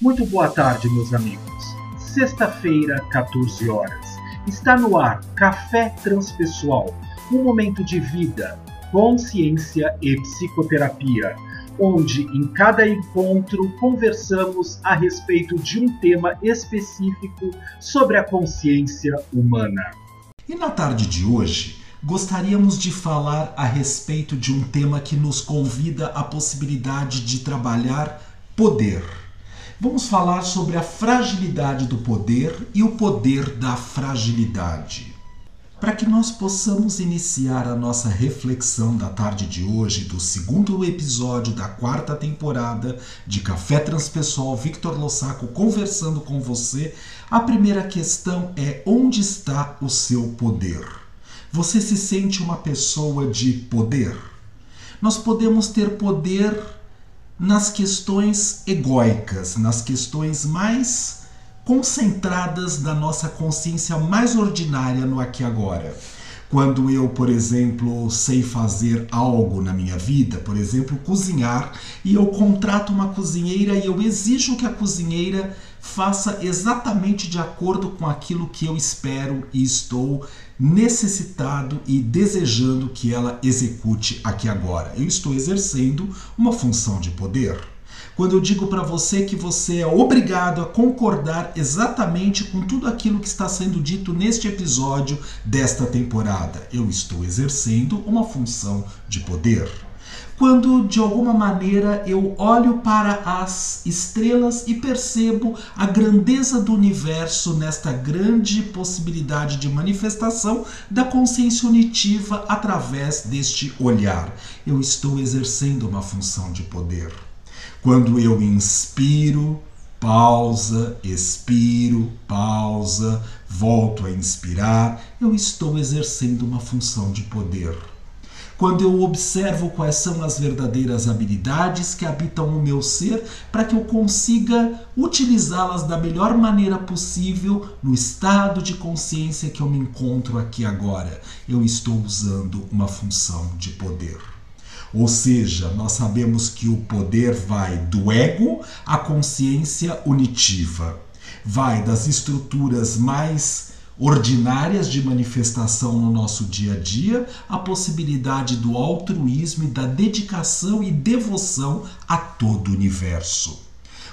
Muito boa tarde, meus amigos. Sexta-feira, 14 horas. Está no ar Café Transpessoal, um momento de vida, consciência e psicoterapia, onde em cada encontro conversamos a respeito de um tema específico sobre a consciência humana. E na tarde de hoje, gostaríamos de falar a respeito de um tema que nos convida à possibilidade de trabalhar poder. Vamos falar sobre a fragilidade do poder e o poder da fragilidade. Para que nós possamos iniciar a nossa reflexão da tarde de hoje, do segundo episódio da quarta temporada de Café Transpessoal Victor Lossaco conversando com você, a primeira questão é: onde está o seu poder? Você se sente uma pessoa de poder? Nós podemos ter poder nas questões egóicas, nas questões mais concentradas da nossa consciência mais ordinária no aqui e agora. Quando eu, por exemplo, sei fazer algo na minha vida, por exemplo, cozinhar, e eu contrato uma cozinheira e eu exijo que a cozinheira faça exatamente de acordo com aquilo que eu espero e estou necessitado e desejando que ela execute aqui agora. Eu estou exercendo uma função de poder. Quando eu digo para você que você é obrigado a concordar exatamente com tudo aquilo que está sendo dito neste episódio desta temporada, eu estou exercendo uma função de poder quando de alguma maneira eu olho para as estrelas e percebo a grandeza do universo nesta grande possibilidade de manifestação da consciência unitiva através deste olhar. Eu estou exercendo uma função de poder. Quando eu inspiro, pausa, expiro, pausa, volto a inspirar, eu estou exercendo uma função de poder quando eu observo quais são as verdadeiras habilidades que habitam o meu ser, para que eu consiga utilizá-las da melhor maneira possível no estado de consciência que eu me encontro aqui agora. Eu estou usando uma função de poder. Ou seja, nós sabemos que o poder vai do ego à consciência unitiva, vai das estruturas mais ordinárias de manifestação no nosso dia a dia, a possibilidade do altruísmo e da dedicação e devoção a todo o universo.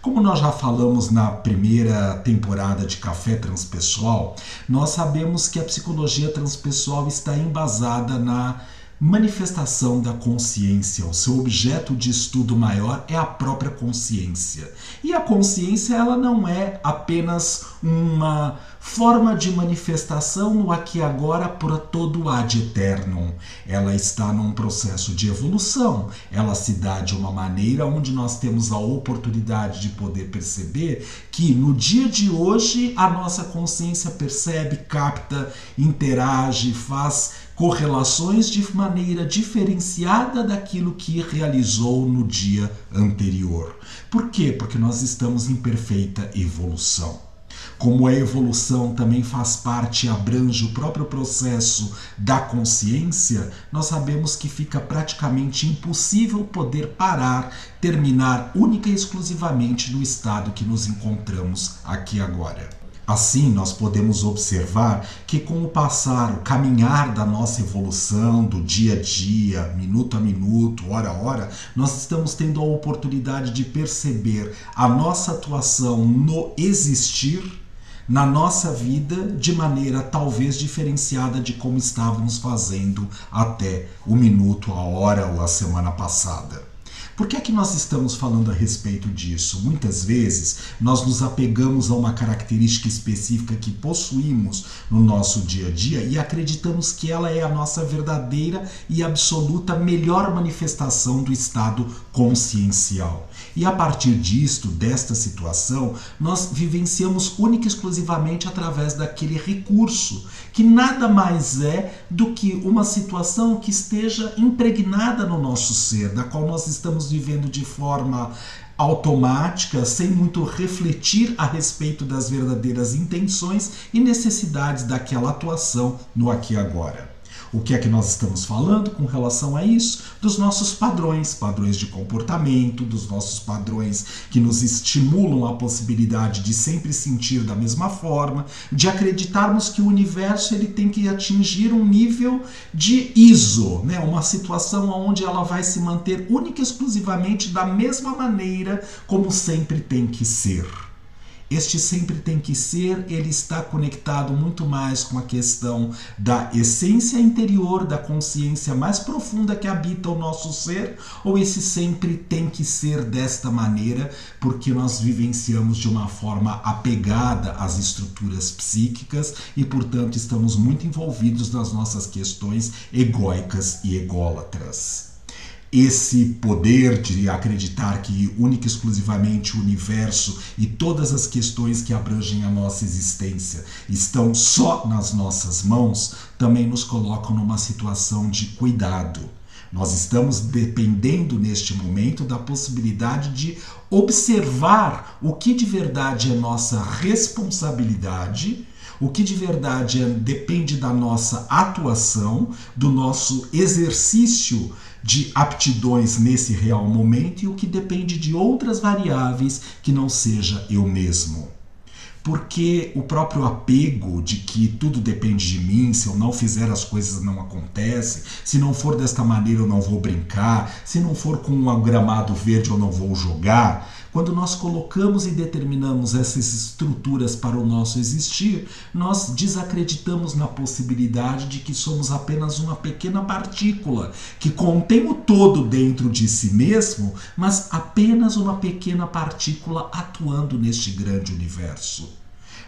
Como nós já falamos na primeira temporada de Café Transpessoal, nós sabemos que a psicologia transpessoal está embasada na manifestação da consciência. O seu objeto de estudo maior é a própria consciência. E a consciência ela não é apenas uma forma de manifestação no aqui e agora por todo ad eternum. Ela está num processo de evolução. Ela se dá de uma maneira onde nós temos a oportunidade de poder perceber que no dia de hoje a nossa consciência percebe, capta, interage, faz correlações de maneira diferenciada daquilo que realizou no dia anterior. Por quê? Porque nós estamos em perfeita evolução. Como a evolução também faz parte e abrange o próprio processo da consciência, nós sabemos que fica praticamente impossível poder parar, terminar única e exclusivamente no estado que nos encontramos aqui agora. Assim, nós podemos observar que, com o passar, o caminhar da nossa evolução, do dia a dia, minuto a minuto, hora a hora, nós estamos tendo a oportunidade de perceber a nossa atuação no existir na nossa vida de maneira talvez diferenciada de como estávamos fazendo até o minuto, a hora ou a semana passada. Por que é que nós estamos falando a respeito disso? Muitas vezes nós nos apegamos a uma característica específica que possuímos no nosso dia a dia e acreditamos que ela é a nossa verdadeira e absoluta melhor manifestação do estado consciencial. E a partir disto, desta situação, nós vivenciamos única e exclusivamente através daquele recurso, que nada mais é do que uma situação que esteja impregnada no nosso ser, da qual nós estamos vivendo de forma automática, sem muito refletir a respeito das verdadeiras intenções e necessidades daquela atuação no aqui e agora. O que é que nós estamos falando com relação a isso? Dos nossos padrões, padrões de comportamento, dos nossos padrões que nos estimulam a possibilidade de sempre sentir da mesma forma, de acreditarmos que o universo ele tem que atingir um nível de ISO, né? uma situação onde ela vai se manter única e exclusivamente da mesma maneira como sempre tem que ser. Este sempre tem que ser, ele está conectado muito mais com a questão da essência interior, da consciência mais profunda que habita o nosso ser, ou esse sempre tem que ser desta maneira, porque nós vivenciamos de uma forma apegada às estruturas psíquicas e, portanto, estamos muito envolvidos nas nossas questões egóicas e ególatras esse poder de acreditar que única e exclusivamente o universo e todas as questões que abrangem a nossa existência estão só nas nossas mãos, também nos colocam numa situação de cuidado. Nós estamos dependendo neste momento da possibilidade de observar o que de verdade é nossa responsabilidade o que de verdade é, depende da nossa atuação, do nosso exercício de aptidões nesse real momento e o que depende de outras variáveis que não seja eu mesmo. Porque o próprio apego de que tudo depende de mim, se eu não fizer as coisas não acontecem, se não for desta maneira eu não vou brincar, se não for com um gramado verde eu não vou jogar, quando nós colocamos e determinamos essas estruturas para o nosso existir, nós desacreditamos na possibilidade de que somos apenas uma pequena partícula que contém o todo dentro de si mesmo, mas apenas uma pequena partícula atuando neste grande universo.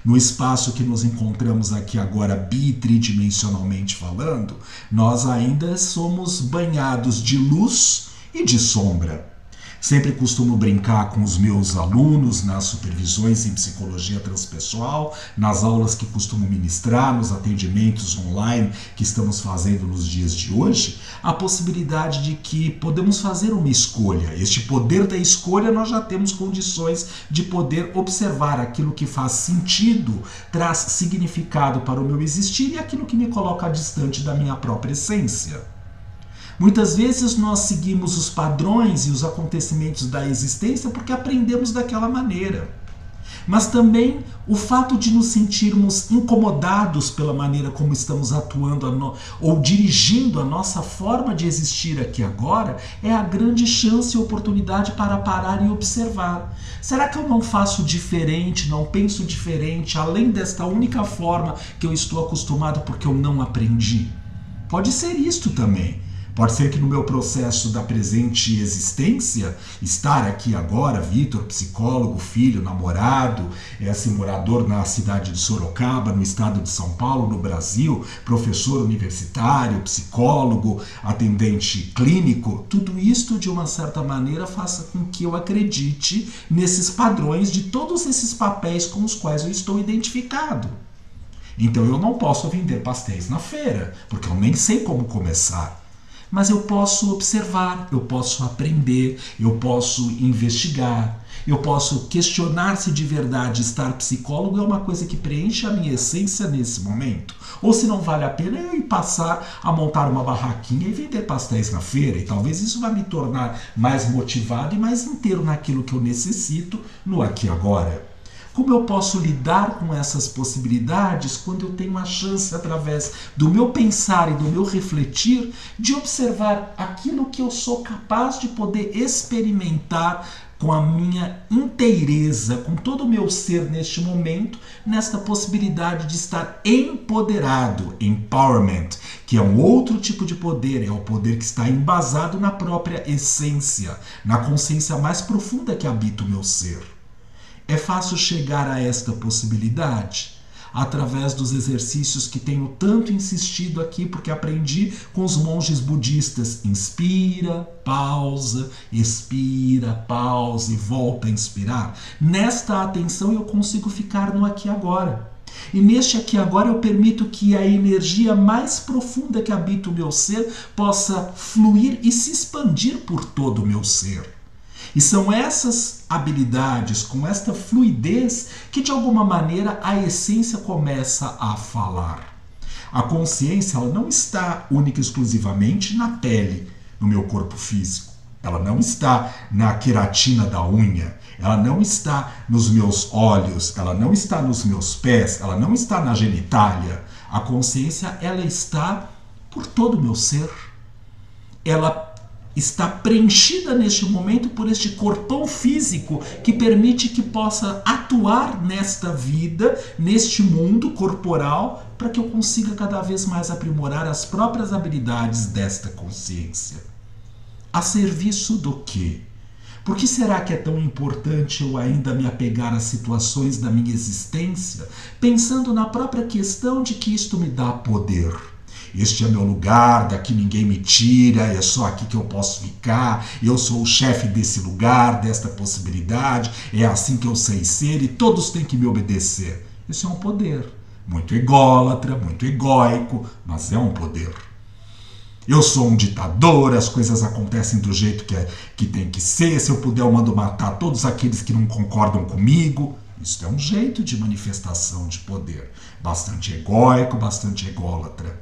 No espaço que nos encontramos aqui agora, bitridimensionalmente falando, nós ainda somos banhados de luz e de sombra. Sempre costumo brincar com os meus alunos nas supervisões em psicologia transpessoal, nas aulas que costumo ministrar, nos atendimentos online que estamos fazendo nos dias de hoje, a possibilidade de que podemos fazer uma escolha. Este poder da escolha nós já temos condições de poder observar aquilo que faz sentido, traz significado para o meu existir e aquilo que me coloca distante da minha própria essência. Muitas vezes nós seguimos os padrões e os acontecimentos da existência porque aprendemos daquela maneira. Mas também o fato de nos sentirmos incomodados pela maneira como estamos atuando no... ou dirigindo a nossa forma de existir aqui agora é a grande chance e oportunidade para parar e observar. Será que eu não faço diferente, não penso diferente, além desta única forma que eu estou acostumado porque eu não aprendi? Pode ser isto também. Pode ser que no meu processo da presente existência, estar aqui agora, Vitor, psicólogo, filho, namorado, é assim, morador na cidade de Sorocaba, no estado de São Paulo, no Brasil, professor universitário, psicólogo, atendente clínico, tudo isto de uma certa maneira faça com que eu acredite nesses padrões de todos esses papéis com os quais eu estou identificado. Então eu não posso vender pastéis na feira, porque eu nem sei como começar mas eu posso observar, eu posso aprender, eu posso investigar, eu posso questionar se de verdade estar psicólogo é uma coisa que preenche a minha essência nesse momento, ou se não vale a pena eu ir passar a montar uma barraquinha e vender pastéis na feira, e talvez isso vai me tornar mais motivado e mais inteiro naquilo que eu necessito no aqui e agora. Como eu posso lidar com essas possibilidades quando eu tenho a chance, através do meu pensar e do meu refletir, de observar aquilo que eu sou capaz de poder experimentar com a minha inteireza, com todo o meu ser neste momento, nesta possibilidade de estar empoderado, empowerment, que é um outro tipo de poder, é o poder que está embasado na própria essência, na consciência mais profunda que habita o meu ser. É fácil chegar a esta possibilidade através dos exercícios que tenho tanto insistido aqui, porque aprendi com os monges budistas. Inspira, pausa, expira, pausa e volta a inspirar. Nesta atenção eu consigo ficar no aqui agora. E neste aqui agora eu permito que a energia mais profunda que habita o meu ser possa fluir e se expandir por todo o meu ser. E são essas habilidades, com esta fluidez, que de alguma maneira a essência começa a falar. A consciência ela não está única e exclusivamente na pele, no meu corpo físico. Ela não está na queratina da unha, ela não está nos meus olhos, ela não está nos meus pés, ela não está na genitália. A consciência ela está por todo o meu ser. Ela está preenchida neste momento por este corpão físico que permite que possa atuar nesta vida, neste mundo corporal, para que eu consiga cada vez mais aprimorar as próprias habilidades desta consciência. A serviço do quê? Por que será que é tão importante eu ainda me apegar às situações da minha existência, pensando na própria questão de que isto me dá poder? Este é meu lugar, daqui ninguém me tira, é só aqui que eu posso ficar, eu sou o chefe desse lugar, desta possibilidade, é assim que eu sei ser e todos têm que me obedecer. Isso é um poder. Muito ególatra, muito egóico, mas é um poder. Eu sou um ditador, as coisas acontecem do jeito que, é, que tem que ser. Se eu puder, eu mando matar todos aqueles que não concordam comigo. Isso é um jeito de manifestação de poder. Bastante egóico, bastante ególatra.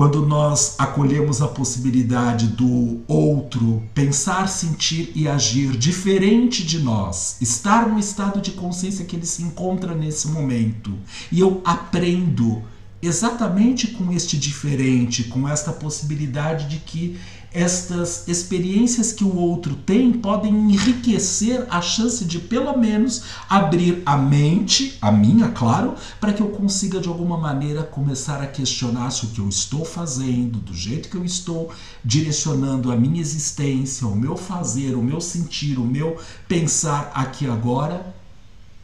Quando nós acolhemos a possibilidade do outro pensar, sentir e agir diferente de nós, estar no estado de consciência que ele se encontra nesse momento, e eu aprendo exatamente com este diferente, com esta possibilidade de que estas experiências que o outro tem podem enriquecer a chance de pelo menos abrir a mente, a minha, claro, para que eu consiga de alguma maneira começar a questionar se o que eu estou fazendo, do jeito que eu estou direcionando a minha existência, o meu fazer, o meu sentir, o meu pensar aqui agora,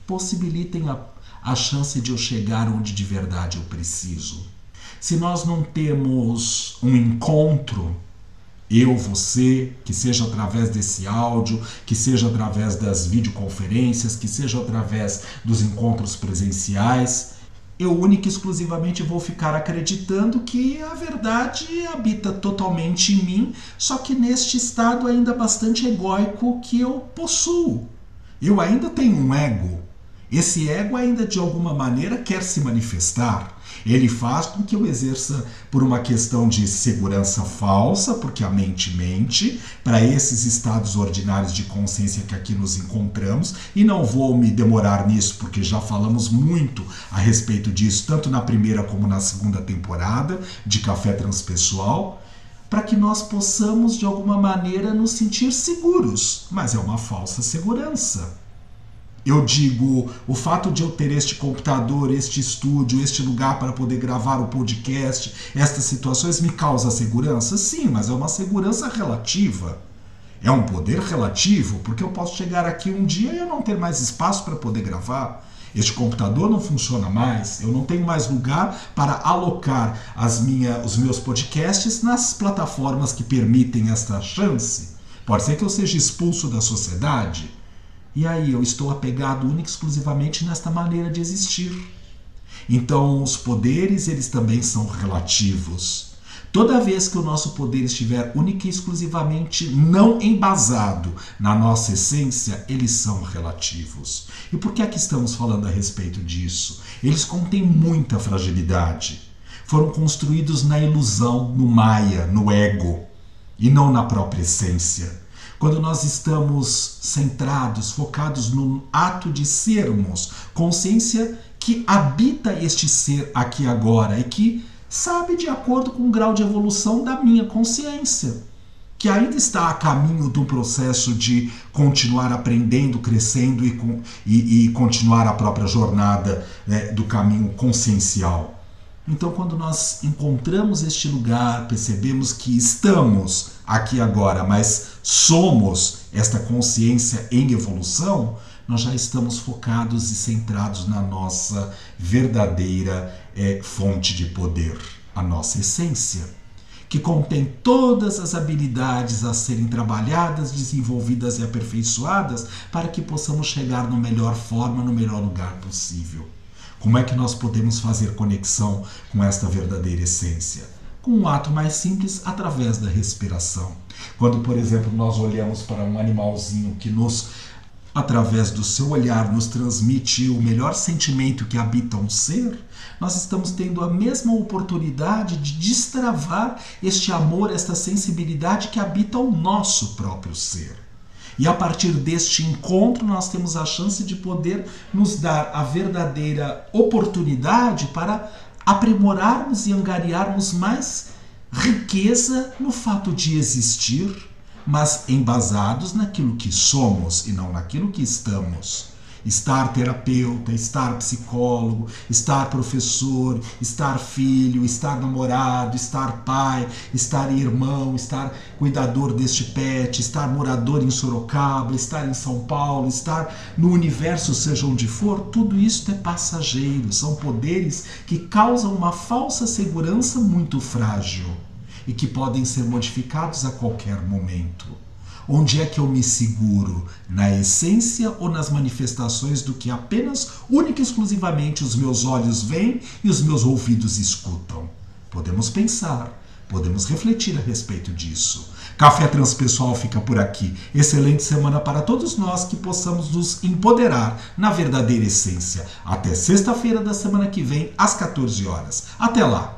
possibilitem a a chance de eu chegar onde de verdade eu preciso. Se nós não temos um encontro, eu, você, que seja através desse áudio, que seja através das videoconferências, que seja através dos encontros presenciais, eu única e exclusivamente vou ficar acreditando que a verdade habita totalmente em mim, só que neste estado ainda bastante egóico que eu possuo. Eu ainda tenho um ego, esse ego ainda de alguma maneira quer se manifestar. Ele faz com que eu exerça por uma questão de segurança falsa, porque a mente mente, para esses estados ordinários de consciência que aqui nos encontramos, e não vou me demorar nisso, porque já falamos muito a respeito disso, tanto na primeira como na segunda temporada de Café Transpessoal para que nós possamos de alguma maneira nos sentir seguros, mas é uma falsa segurança. Eu digo, o fato de eu ter este computador, este estúdio, este lugar para poder gravar o podcast, estas situações me causa segurança? Sim, mas é uma segurança relativa. É um poder relativo, porque eu posso chegar aqui um dia e eu não ter mais espaço para poder gravar. Este computador não funciona mais, eu não tenho mais lugar para alocar as minha, os meus podcasts nas plataformas que permitem esta chance. Pode ser que eu seja expulso da sociedade, e aí eu estou apegado única e exclusivamente nesta maneira de existir. Então, os poderes, eles também são relativos. Toda vez que o nosso poder estiver única e exclusivamente não embasado na nossa essência, eles são relativos. E por que é que estamos falando a respeito disso? Eles contêm muita fragilidade. Foram construídos na ilusão, no Maia, no ego, e não na própria essência. Quando nós estamos centrados, focados no ato de sermos, consciência que habita este ser aqui agora e que sabe de acordo com o grau de evolução da minha consciência, que ainda está a caminho do processo de continuar aprendendo, crescendo e, e, e continuar a própria jornada né, do caminho consciencial. Então, quando nós encontramos este lugar, percebemos que estamos aqui agora, mas somos esta consciência em evolução, nós já estamos focados e centrados na nossa verdadeira é, fonte de poder, a nossa essência, que contém todas as habilidades a serem trabalhadas, desenvolvidas e aperfeiçoadas para que possamos chegar na melhor forma, no melhor lugar possível. Como é que nós podemos fazer conexão com esta verdadeira essência? Com um ato mais simples, através da respiração. Quando, por exemplo, nós olhamos para um animalzinho que nos através do seu olhar, nos transmite o melhor sentimento que habita um ser, nós estamos tendo a mesma oportunidade de destravar este amor, esta sensibilidade que habita o nosso próprio ser. E a partir deste encontro, nós temos a chance de poder nos dar a verdadeira oportunidade para aprimorarmos e angariarmos mais riqueza no fato de existir mas embasados naquilo que somos e não naquilo que estamos. Estar terapeuta, estar psicólogo, estar professor, estar filho, estar namorado, estar pai, estar irmão, estar cuidador deste pet, estar morador em Sorocaba, estar em São Paulo, estar no universo, seja onde for, tudo isso é passageiro, são poderes que causam uma falsa segurança muito frágil e que podem ser modificados a qualquer momento. Onde é que eu me seguro? Na essência ou nas manifestações do que apenas, única e exclusivamente, os meus olhos veem e os meus ouvidos escutam? Podemos pensar, podemos refletir a respeito disso. Café Transpessoal fica por aqui. Excelente semana para todos nós que possamos nos empoderar na verdadeira essência. Até sexta-feira da semana que vem, às 14 horas. Até lá!